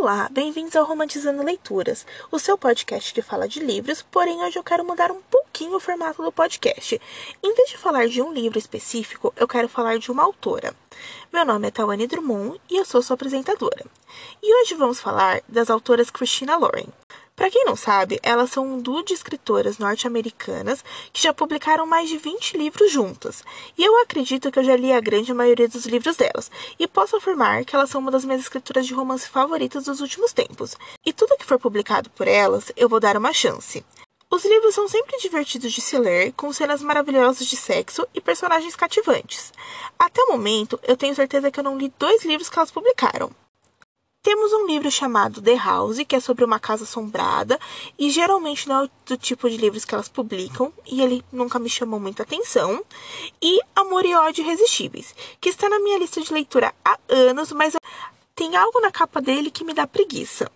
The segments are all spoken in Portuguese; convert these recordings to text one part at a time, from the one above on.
Olá, bem-vindos ao Romantizando Leituras, o seu podcast que fala de livros, porém hoje eu quero mudar um pouquinho o formato do podcast. Em vez de falar de um livro específico, eu quero falar de uma autora. Meu nome é Tawane Drummond e eu sou sua apresentadora. E hoje vamos falar das autoras Christina Lauren. Para quem não sabe, elas são um duo de escritoras norte-americanas que já publicaram mais de 20 livros juntas. E eu acredito que eu já li a grande maioria dos livros delas, e posso afirmar que elas são uma das minhas escritoras de romance favoritas dos últimos tempos. E tudo que for publicado por elas, eu vou dar uma chance. Os livros são sempre divertidos de se ler, com cenas maravilhosas de sexo e personagens cativantes. Até o momento, eu tenho certeza que eu não li dois livros que elas publicaram. Temos um livro chamado The House, que é sobre uma casa assombrada, e geralmente não é do tipo de livros que elas publicam, e ele nunca me chamou muita atenção. E Amor e Ódio Irresistíveis, que está na minha lista de leitura há anos, mas tem algo na capa dele que me dá preguiça.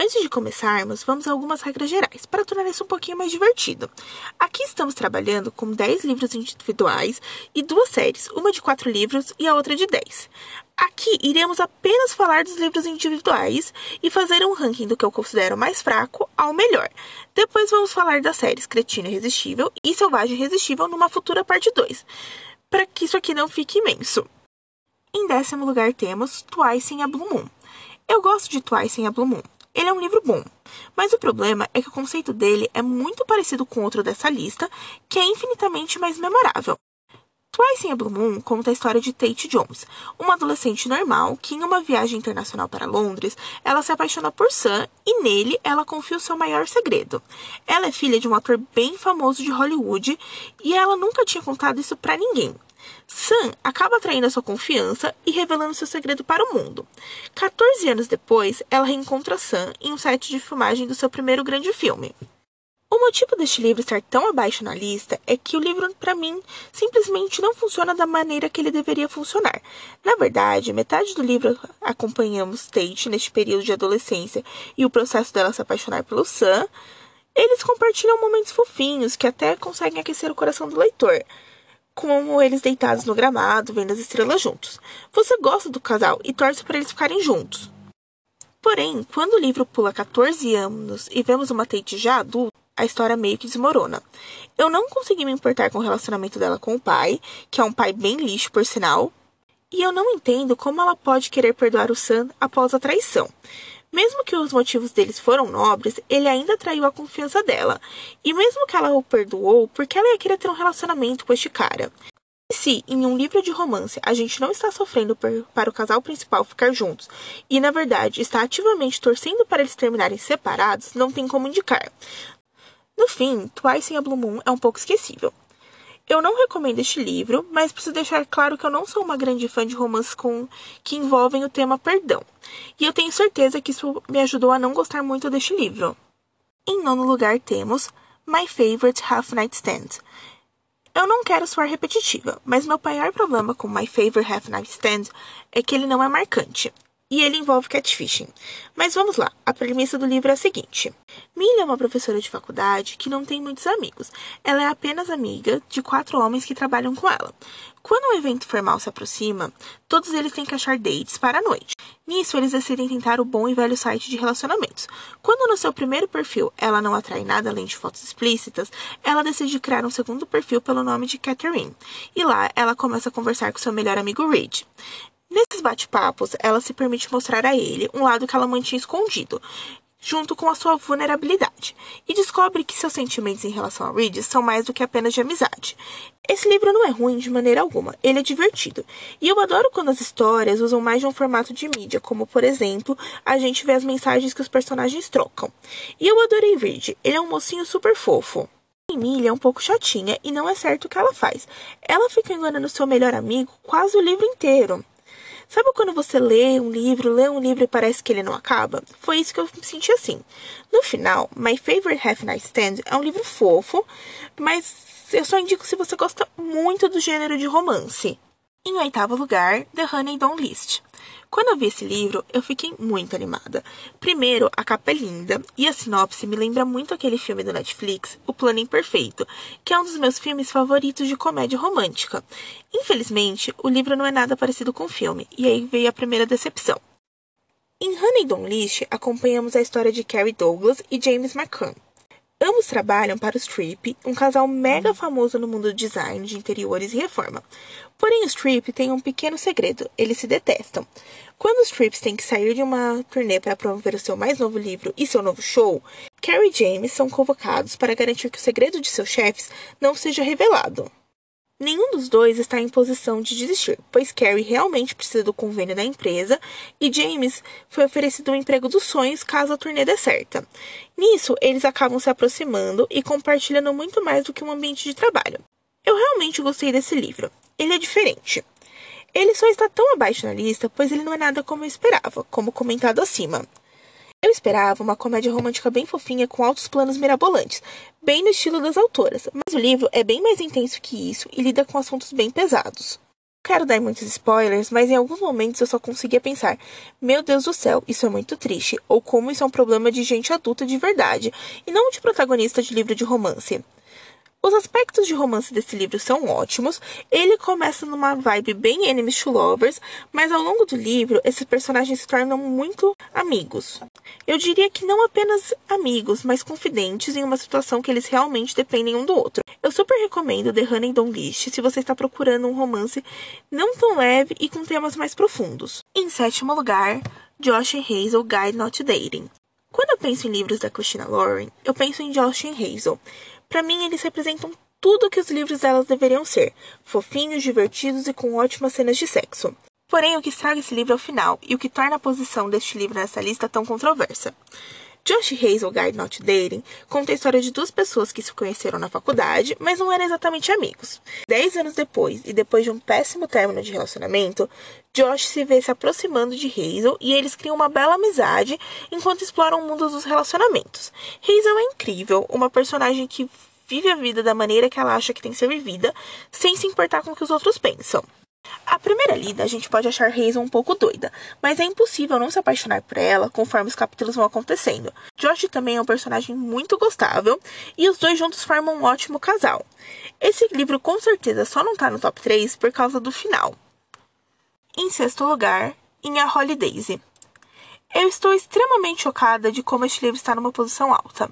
Antes de começarmos, vamos a algumas regras gerais para tornar isso um pouquinho mais divertido. Aqui estamos trabalhando com 10 livros individuais e duas séries, uma de 4 livros e a outra de 10. Aqui iremos apenas falar dos livros individuais e fazer um ranking do que eu considero mais fraco ao melhor. Depois vamos falar das séries Cretino Irresistível e Selvagem Irresistível numa futura parte 2, para que isso aqui não fique imenso. Em décimo lugar temos Twice em a Blue Moon. Eu gosto de Twice em a Blue Moon. Ele é um livro bom, mas o problema é que o conceito dele é muito parecido com outro dessa lista, que é infinitamente mais memorável. Twice in a Blue Moon conta a história de Tate Jones, uma adolescente normal que, em uma viagem internacional para Londres, ela se apaixona por Sam e nele ela confia o seu maior segredo. Ela é filha de um ator bem famoso de Hollywood e ela nunca tinha contado isso para ninguém. Sam acaba atraindo a sua confiança e revelando seu segredo para o mundo. 14 anos depois, ela reencontra Sam em um set de filmagem do seu primeiro grande filme. O motivo deste livro estar tão abaixo na lista é que o livro, para mim, simplesmente não funciona da maneira que ele deveria funcionar. Na verdade, metade do livro acompanhamos Tate neste período de adolescência e o processo dela se apaixonar pelo Sam. Eles compartilham momentos fofinhos que até conseguem aquecer o coração do leitor como eles deitados no gramado, vendo as estrelas juntos. Você gosta do casal e torce para eles ficarem juntos. Porém, quando o livro pula 14 anos e vemos uma Tate já adulta, a história meio que desmorona. Eu não consegui me importar com o relacionamento dela com o pai, que é um pai bem lixo, por sinal, e eu não entendo como ela pode querer perdoar o Sam após a traição. Mesmo que os motivos deles foram nobres, ele ainda traiu a confiança dela. E mesmo que ela o perdoou, porque ela ia querer ter um relacionamento com este cara? E se, em um livro de romance, a gente não está sofrendo por, para o casal principal ficar juntos e, na verdade, está ativamente torcendo para eles terminarem separados, não tem como indicar. No fim, Twice em a Blue Moon é um pouco esquecível. Eu não recomendo este livro, mas preciso deixar claro que eu não sou uma grande fã de romances com que envolvem o tema perdão. E eu tenho certeza que isso me ajudou a não gostar muito deste livro. Em nono lugar temos My Favorite Half Night Stand. Eu não quero soar repetitiva, mas meu maior problema com My Favorite Half Night Stand é que ele não é marcante e ele envolve catfishing. Mas vamos lá, a premissa do livro é a seguinte: Millie é uma professora de faculdade que não tem muitos amigos. Ela é apenas amiga de quatro homens que trabalham com ela. Quando um evento formal se aproxima, todos eles têm que achar dates para a noite. Nisso, eles decidem tentar o bom e velho site de relacionamentos. Quando no seu primeiro perfil ela não atrai nada além de fotos explícitas, ela decide criar um segundo perfil pelo nome de Catherine. E lá ela começa a conversar com seu melhor amigo Reed. Nesses bate-papos, ela se permite mostrar a ele um lado que ela mantinha escondido, junto com a sua vulnerabilidade, e descobre que seus sentimentos em relação a Reed são mais do que apenas de amizade. Esse livro não é ruim de maneira alguma, ele é divertido. E eu adoro quando as histórias usam mais de um formato de mídia, como por exemplo, a gente vê as mensagens que os personagens trocam. E eu adorei Reed, ele é um mocinho super fofo. Emília é um pouco chatinha e não é certo o que ela faz. Ela fica enganando seu melhor amigo quase o livro inteiro. Sabe quando você lê um livro, lê um livro e parece que ele não acaba? Foi isso que eu me senti assim. No final, My Favorite Half Night Stand é um livro fofo, mas eu só indico se você gosta muito do gênero de romance. Em oitavo lugar, The Honey Don't List. Quando eu vi esse livro, eu fiquei muito animada. Primeiro, a capa é linda e a sinopse me lembra muito aquele filme do Netflix, O Plano Imperfeito, que é um dos meus filmes favoritos de comédia romântica. Infelizmente, o livro não é nada parecido com o filme, e aí veio a primeira decepção. Em Huntingdon List, acompanhamos a história de Carrie Douglas e James McCann. Ambos trabalham para o Strip, um casal mega famoso no mundo do design de interiores e reforma. Porém, o Strip tem um pequeno segredo: eles se detestam. Quando os Strips têm que sair de uma turnê para promover o seu mais novo livro e seu novo show, Carrie e James são convocados para garantir que o segredo de seus chefes não seja revelado. Nenhum dos dois está em posição de desistir, pois Carrie realmente precisa do convênio da empresa e James foi oferecido um emprego dos sonhos caso a turnê dê certa. Nisso, eles acabam se aproximando e compartilhando muito mais do que um ambiente de trabalho. Eu realmente gostei desse livro. Ele é diferente. Ele só está tão abaixo na lista, pois ele não é nada como eu esperava, como comentado acima. Eu esperava uma comédia romântica bem fofinha com altos planos mirabolantes, bem no estilo das autoras, mas o livro é bem mais intenso que isso e lida com assuntos bem pesados. Quero dar muitos spoilers, mas em alguns momentos eu só conseguia pensar: meu Deus do céu, isso é muito triste, ou como isso é um problema de gente adulta de verdade, e não de protagonista de livro de romance. Os aspectos de romance desse livro são ótimos. Ele começa numa vibe bem enemies to lovers, mas ao longo do livro esses personagens se tornam muito amigos. Eu diria que não apenas amigos, mas confidentes em uma situação que eles realmente dependem um do outro. Eu super recomendo The Honey Don't List se você está procurando um romance não tão leve e com temas mais profundos. Em sétimo lugar, Josh e Hazel Guide Not Dating. Quando eu penso em livros da Christina Lauren, eu penso em Josh e Hazel. Para mim, eles representam tudo que os livros delas deveriam ser: fofinhos, divertidos e com ótimas cenas de sexo. Porém, o que estraga esse livro é o final, e o que torna a posição deste livro nessa lista tão controversa. Josh Hazel Guide Not Dating conta a história de duas pessoas que se conheceram na faculdade, mas não eram exatamente amigos. Dez anos depois, e depois de um péssimo término de relacionamento, Josh se vê se aproximando de Hazel e eles criam uma bela amizade enquanto exploram o mundo dos relacionamentos. Hazel é incrível, uma personagem que vive a vida da maneira que ela acha que tem que ser vivida, sem se importar com o que os outros pensam. À primeira lida, a gente pode achar Hazel um pouco doida, mas é impossível não se apaixonar por ela conforme os capítulos vão acontecendo. Josh também é um personagem muito gostável e os dois juntos formam um ótimo casal. Esse livro com certeza só não tá no top 3 por causa do final. Em sexto lugar, em A Holidays. Eu estou extremamente chocada de como este livro está numa posição alta.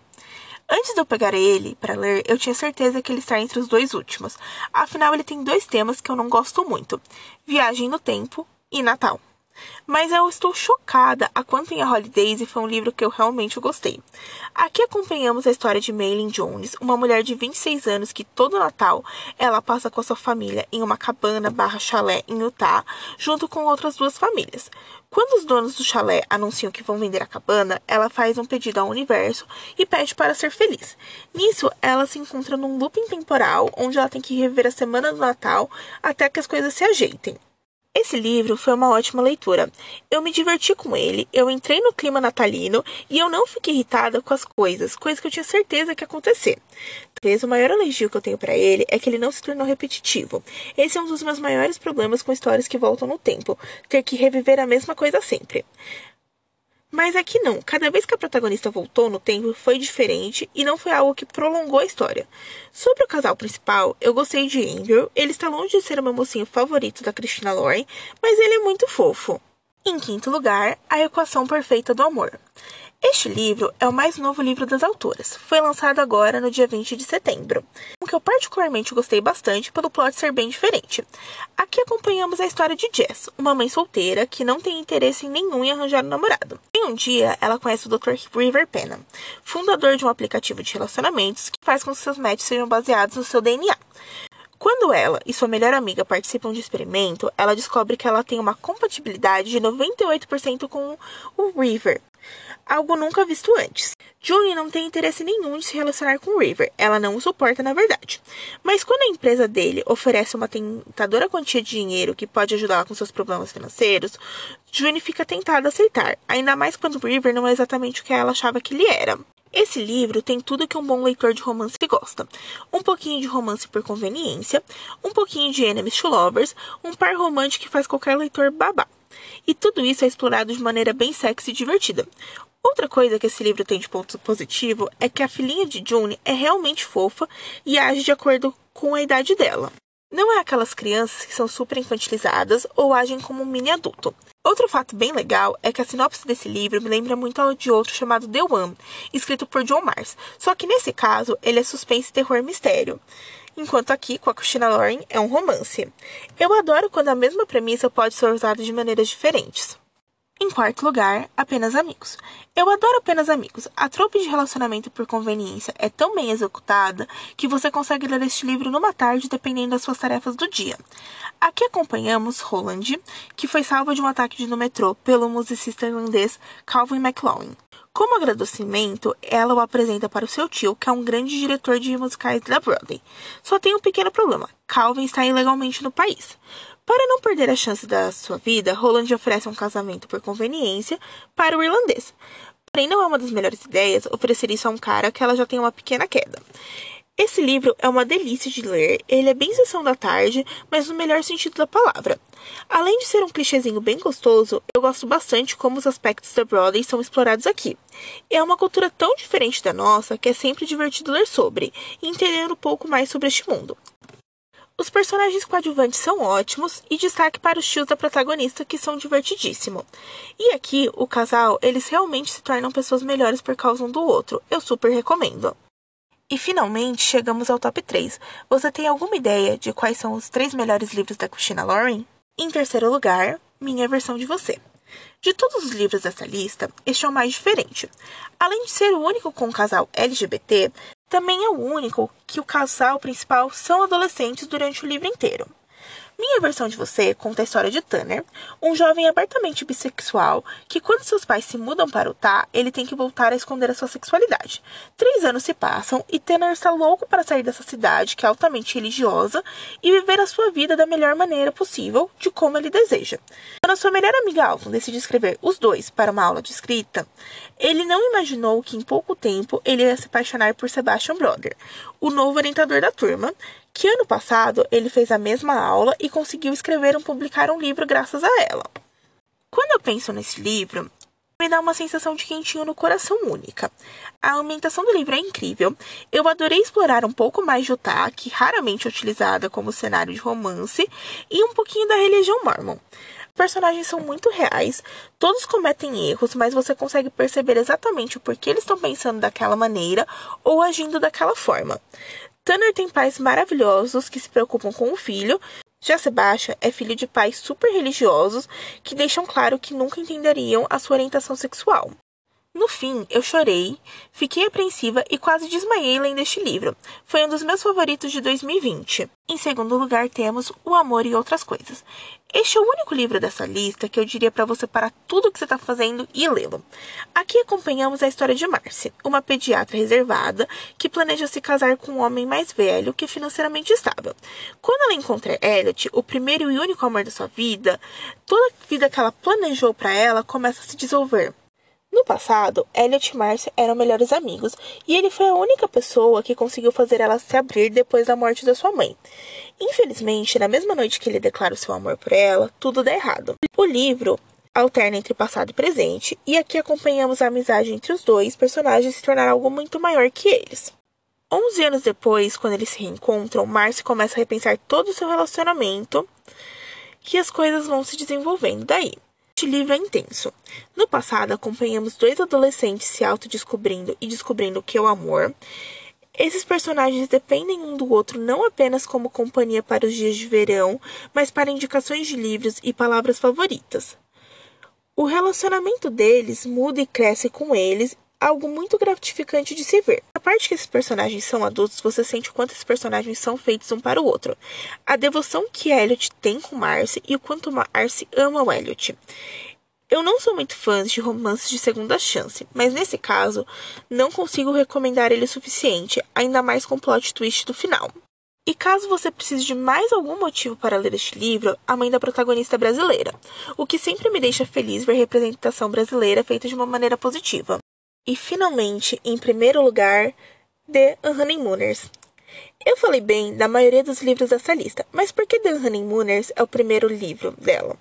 Antes de eu pegar ele para ler, eu tinha certeza que ele está entre os dois últimos. Afinal, ele tem dois temas que eu não gosto muito: Viagem no Tempo e Natal. Mas eu estou chocada a quanto em A Holidays foi um livro que eu realmente gostei. Aqui acompanhamos a história de Maylin Jones, uma mulher de 26 anos que todo Natal ela passa com a sua família em uma cabana barra chalé em Utah, junto com outras duas famílias. Quando os donos do chalé anunciam que vão vender a cabana, ela faz um pedido ao universo e pede para ser feliz. Nisso, ela se encontra num looping temporal onde ela tem que reviver a semana do Natal até que as coisas se ajeitem. Esse livro foi uma ótima leitura. Eu me diverti com ele, eu entrei no clima natalino e eu não fiquei irritada com as coisas, coisas que eu tinha certeza que ia acontecer. Talvez o maior elogio que eu tenho para ele é que ele não se tornou repetitivo. Esse é um dos meus maiores problemas com histórias que voltam no tempo, ter que reviver a mesma coisa sempre. Mas aqui não. Cada vez que a protagonista voltou no tempo foi diferente e não foi algo que prolongou a história. Sobre o casal principal, eu gostei de Andrew. Ele está longe de ser o meu mocinho favorito da Christina Lauren, mas ele é muito fofo. Em quinto lugar, A Equação Perfeita do Amor. Este livro é o mais novo livro das autoras. Foi lançado agora no dia 20 de setembro. Um que eu particularmente gostei bastante pelo plot ser bem diferente. Aqui acompanhamos a história de Jess, uma mãe solteira que não tem interesse nenhum em arranjar um namorado. Em um dia, ela conhece o Dr. River Penna, fundador de um aplicativo de relacionamentos que faz com que seus matches sejam baseados no seu DNA. Quando ela e sua melhor amiga participam de experimento, ela descobre que ela tem uma compatibilidade de 98% com o River, algo nunca visto antes. Julie não tem interesse nenhum de se relacionar com River, ela não o suporta na verdade. Mas quando a empresa dele oferece uma tentadora quantia de dinheiro que pode ajudá-la com seus problemas financeiros, Julie fica tentada a aceitar, ainda mais quando River não é exatamente o que ela achava que ele era. Esse livro tem tudo que um bom leitor de romance gosta. Um pouquinho de romance por conveniência, um pouquinho de enemies to lovers, um par romântico que faz qualquer leitor babar. E tudo isso é explorado de maneira bem sexy e divertida. Outra coisa que esse livro tem de ponto positivo é que a filhinha de June é realmente fofa e age de acordo com a idade dela. Não é aquelas crianças que são super infantilizadas ou agem como um mini adulto. Outro fato bem legal é que a sinopse desse livro me lembra muito ao de outro chamado The One, escrito por John Mars, só que nesse caso ele é suspense, terror mistério. Enquanto aqui, com a Christina Lauren, é um romance. Eu adoro quando a mesma premissa pode ser usada de maneiras diferentes. Em quarto lugar, Apenas Amigos. Eu adoro Apenas Amigos. A tropa de relacionamento por conveniência é tão bem executada que você consegue ler este livro numa tarde dependendo das suas tarefas do dia. Aqui acompanhamos Roland, que foi salva de um ataque no metrô pelo musicista irlandês Calvin MacLaurin. Como agradecimento, ela o apresenta para o seu tio, que é um grande diretor de musicais da Broadway. Só tem um pequeno problema: Calvin está ilegalmente no país. Para não perder a chance da sua vida, Roland oferece um casamento por conveniência para o irlandês. Porém, não é uma das melhores ideias oferecer isso a um cara que ela já tem uma pequena queda. Esse livro é uma delícia de ler, ele é bem sessão da tarde, mas no melhor sentido da palavra. Além de ser um clichêzinho bem gostoso, eu gosto bastante como os aspectos da Broadway são explorados aqui. É uma cultura tão diferente da nossa que é sempre divertido ler sobre e entender um pouco mais sobre este mundo. Os personagens coadjuvantes são ótimos e destaque para os tios da protagonista que são divertidíssimos. E aqui, o casal, eles realmente se tornam pessoas melhores por causa um do outro. Eu super recomendo. E finalmente chegamos ao top 3. Você tem alguma ideia de quais são os três melhores livros da Christina Lauren? Em terceiro lugar, Minha Versão de Você. De todos os livros dessa lista, este é o mais diferente. Além de ser o único com um casal LGBT, também é o único que o casal principal são adolescentes durante o livro inteiro. Minha versão de você conta a história de Tanner, um jovem abertamente bissexual que, quando seus pais se mudam para Utah, ele tem que voltar a esconder a sua sexualidade. Três anos se passam e Tanner está louco para sair dessa cidade que é altamente religiosa e viver a sua vida da melhor maneira possível, de como ele deseja. Quando sua melhor amiga Alton decide escrever os dois para uma aula de escrita, ele não imaginou que em pouco tempo ele ia se apaixonar por Sebastian Brother, o novo orientador da turma, que ano passado ele fez a mesma aula e conseguiu escrever e publicar um livro graças a ela. Quando eu penso nesse livro, me dá uma sensação de quentinho no coração única. A ambientação do livro é incrível. Eu adorei explorar um pouco mais de Utah, que raramente é utilizada como cenário de romance, e um pouquinho da religião mormon. Os personagens são muito reais, todos cometem erros, mas você consegue perceber exatamente o porquê eles estão pensando daquela maneira ou agindo daquela forma. Tanner tem pais maravilhosos que se preocupam com o filho. Já Sebastian é filho de pais super religiosos que deixam claro que nunca entenderiam a sua orientação sexual. No fim, eu chorei, fiquei apreensiva e quase desmaiei lendo este livro. Foi um dos meus favoritos de 2020. Em segundo lugar, temos O Amor e Outras Coisas. Este é o único livro dessa lista que eu diria para você parar tudo o que você está fazendo e lê-lo. Aqui acompanhamos a história de Marcy, uma pediatra reservada que planeja se casar com um homem mais velho que é financeiramente estável. Quando ela encontra Elliot, o primeiro e único amor da sua vida, toda a vida que ela planejou para ela começa a se dissolver. No passado, Elliot e Marcy eram melhores amigos e ele foi a única pessoa que conseguiu fazer ela se abrir depois da morte da sua mãe. Infelizmente, na mesma noite que ele declara o seu amor por ela, tudo dá errado. O livro alterna entre passado e presente, e aqui acompanhamos a amizade entre os dois personagens se tornar algo muito maior que eles. Onze anos depois, quando eles se reencontram, Marcy começa a repensar todo o seu relacionamento, que as coisas vão se desenvolvendo daí. Este livro é intenso. No passado, acompanhamos dois adolescentes se autodescobrindo e descobrindo o que é o amor. Esses personagens dependem um do outro não apenas como companhia para os dias de verão, mas para indicações de livros e palavras favoritas. O relacionamento deles muda e cresce com eles algo muito gratificante de se ver. A parte que esses personagens são adultos, você sente o quanto esses personagens são feitos um para o outro. A devoção que Elliot tem com Marcy e o quanto Marcy ama o Elliot. Eu não sou muito fã de romances de segunda chance, mas nesse caso não consigo recomendar ele o suficiente, ainda mais com o plot twist do final. E caso você precise de mais algum motivo para ler este livro, A Mãe da Protagonista é Brasileira, o que sempre me deixa feliz ver representação brasileira feita de uma maneira positiva. E finalmente, em primeiro lugar, The Honeymooners. Eu falei bem da maioria dos livros dessa lista, mas por que The Honeymooners é o primeiro livro dela?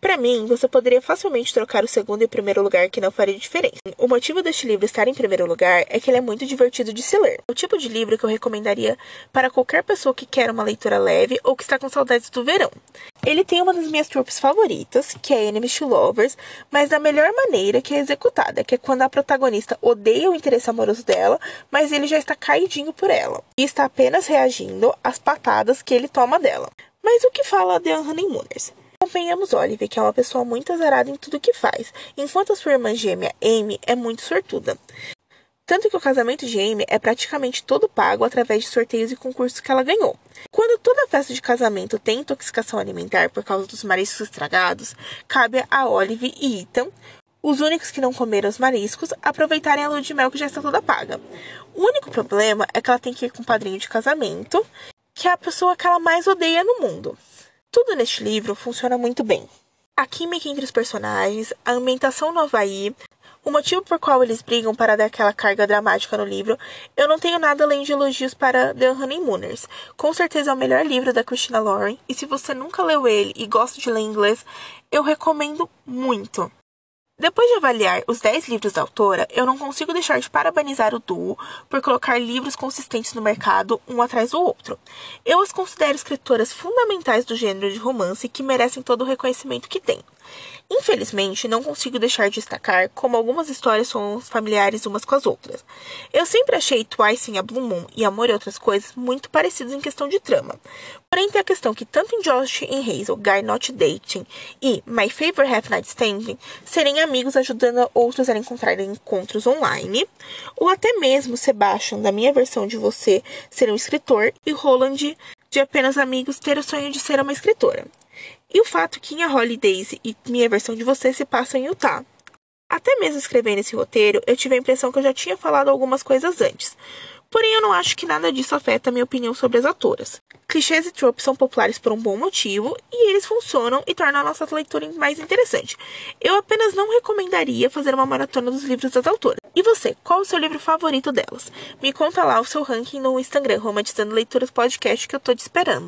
Para mim, você poderia facilmente trocar o segundo e primeiro lugar que não faria diferença. O motivo deste livro estar em primeiro lugar é que ele é muito divertido de se ler. O tipo de livro que eu recomendaria para qualquer pessoa que quer uma leitura leve ou que está com saudades do verão. Ele tem uma das minhas tropes favoritas, que é Enemies to Lovers, mas da melhor maneira que é executada, que é quando a protagonista odeia o interesse amoroso dela, mas ele já está caidinho por ela e está apenas reagindo às patadas que ele toma dela. Mas o que fala The Honeymooners? Acompanhamos Olive, que é uma pessoa muito azarada em tudo que faz, enquanto a sua irmã gêmea, Amy, é muito sortuda. Tanto que o casamento de Amy é praticamente todo pago através de sorteios e concursos que ela ganhou. Quando toda festa de casamento tem intoxicação alimentar por causa dos mariscos estragados, cabe a Olive e Ethan, os únicos que não comeram os mariscos, aproveitarem a lua de mel que já está toda paga. O único problema é que ela tem que ir com o padrinho de casamento, que é a pessoa que ela mais odeia no mundo. Tudo neste livro funciona muito bem. A química entre os personagens, a ambientação no Havaí, o motivo por qual eles brigam para dar aquela carga dramática no livro, eu não tenho nada além de elogios para The Honeymooners. Com certeza é o melhor livro da Christina Lauren, e se você nunca leu ele e gosta de ler inglês, eu recomendo muito. Depois de avaliar os 10 livros da autora, eu não consigo deixar de parabenizar o duo por colocar livros consistentes no mercado, um atrás do outro. Eu as considero escritoras fundamentais do gênero de romance que merecem todo o reconhecimento que têm. Infelizmente, não consigo deixar de destacar como algumas histórias são familiares umas com as outras. Eu sempre achei Twice em a Blue Moon e Amor e Outras Coisas muito parecidos em questão de trama. Porém, tem a questão que tanto em Josh e Hazel, Guy Not Dating e My Favorite Half Night Standing serem amigos ajudando outros a encontrarem encontros online, ou até mesmo Sebastian, da minha versão de você, ser um escritor e Roland, de apenas amigos, ter o sonho de ser uma escritora. E o fato que a Holidays e minha versão de você se passam em Utah. Até mesmo escrevendo esse roteiro, eu tive a impressão que eu já tinha falado algumas coisas antes. Porém, eu não acho que nada disso afeta a minha opinião sobre as autoras. Clichês e tropes são populares por um bom motivo e eles funcionam e tornam a nossa leitura mais interessante. Eu apenas não recomendaria fazer uma maratona dos livros das autoras. E você, qual o seu livro favorito delas? Me conta lá o seu ranking no Instagram, Romantizando Leituras Podcast, que eu tô te esperando.